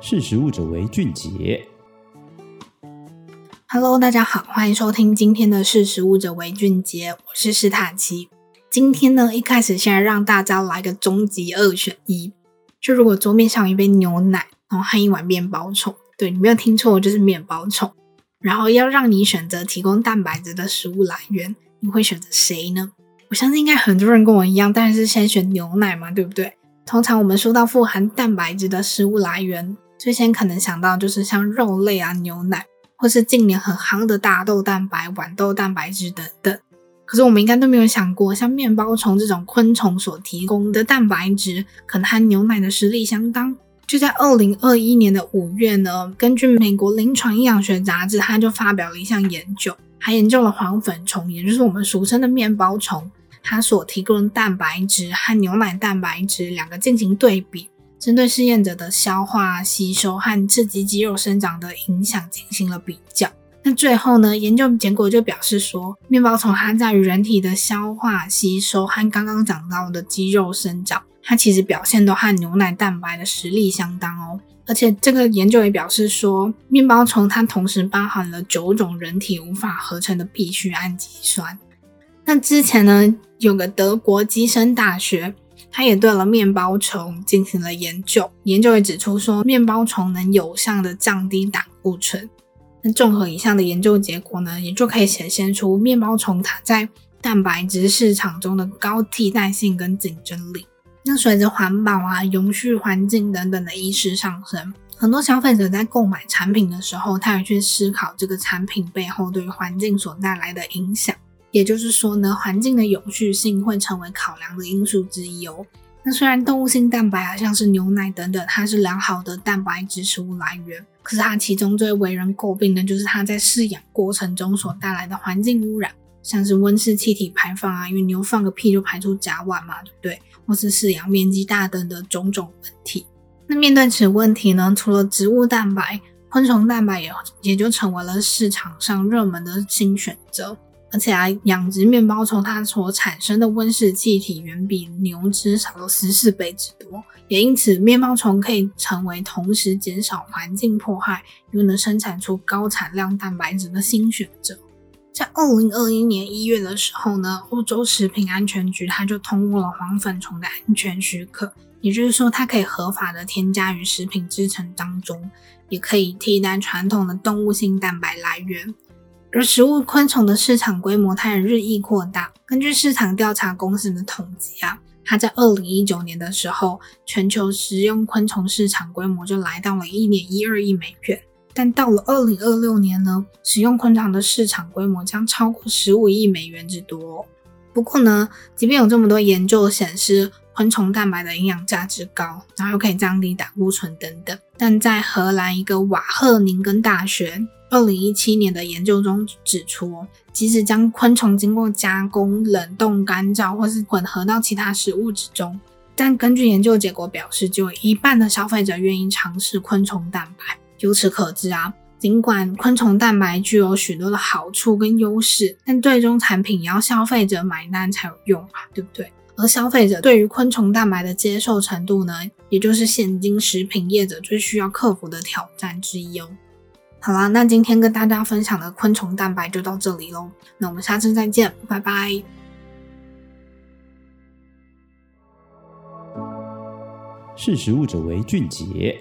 识食物者为俊杰。Hello，大家好，欢迎收听今天的识食物者为俊杰，我是史塔奇。今天呢，一开始先来让大家来个终极二选一，就如果桌面上有一杯牛奶，然后和一碗面包虫，对，你没有听错，就是面包虫。然后要让你选择提供蛋白质的食物来源，你会选择谁呢？我相信应该很多人跟我一样，当然是先选牛奶嘛，对不对？通常我们说到富含蛋白质的食物来源，最先可能想到就是像肉类啊、牛奶，或是近年很夯的大豆蛋白、豌豆蛋白质等等。可是我们应该都没有想过，像面包虫这种昆虫所提供的蛋白质，可能和牛奶的实力相当。就在二零二一年的五月呢，根据美国临床营养学杂志，它就发表了一项研究，还研究了黄粉虫，也就是我们俗称的面包虫，它所提供的蛋白质和牛奶蛋白质两个进行对比，针对试验者的消化、吸收和刺激肌肉生长的影响进行了比较。那最后呢，研究结果就表示说，面包虫它在于人体的消化、吸收和刚刚讲到的肌肉生长。它其实表现都和牛奶蛋白的实力相当哦，而且这个研究也表示说，面包虫它同时包含了九种人体无法合成的必需氨基酸。那之前呢，有个德国基森大学，他也对了面包虫进行了研究，研究也指出说，面包虫能有效的降低胆固醇。那综合以上的研究结果呢，也就可以显现出面包虫它在蛋白质市场中的高替代性跟竞争力。那随着环保啊、永续环境等等的意识上升，很多消费者在购买产品的时候，他也去思考这个产品背后对环境所带来的影响。也就是说呢，环境的永续性会成为考量的因素之一哦。那虽然动物性蛋白啊，像是牛奶等等，它是良好的蛋白质食物来源，可是它其中最为人诟病的就是它在饲养过程中所带来的环境污染。像是温室气体排放啊，因为牛放个屁就排出甲烷嘛，对不对？或是饲养面积大等的种种问题。那面对此问题呢，除了植物蛋白，昆虫蛋白也也就成为了市场上热门的新选择。而且啊，养殖面包虫它所产生的温室气体远比牛只少了十四倍之多，也因此面包虫可以成为同时减少环境迫害，又能生产出高产量蛋白质的新选择。在二零二一年一月的时候呢，欧洲食品安全局它就通过了黄粉虫的安全许可，也就是说它可以合法的添加于食品制成当中，也可以替代传统的动物性蛋白来源。而食物昆虫的市场规模它也日益扩大。根据市场调查公司的统计啊，它在二零一九年的时候，全球食用昆虫市场规模就来到了一点一二亿美元。但到了二零二六年呢，食用昆虫的市场规模将超过十五亿美元之多。不过呢，即便有这么多研究显示昆虫蛋白的营养价值高，然后又可以降低胆固醇等等，但在荷兰一个瓦赫宁根大学二零一七年的研究中指出，即使将昆虫经过加工、冷冻、干燥或是混合到其他食物之中，但根据研究结果表示，就有一半的消费者愿意尝试昆虫蛋白。由此可知啊，尽管昆虫蛋白具有许多的好处跟优势，但最终产品也要消费者买单才有用啊，对不对？而消费者对于昆虫蛋白的接受程度呢，也就是现今食品业者最需要克服的挑战之一哦。好啦，那今天跟大家分享的昆虫蛋白就到这里喽，那我们下次再见，拜拜。识食物者为俊杰。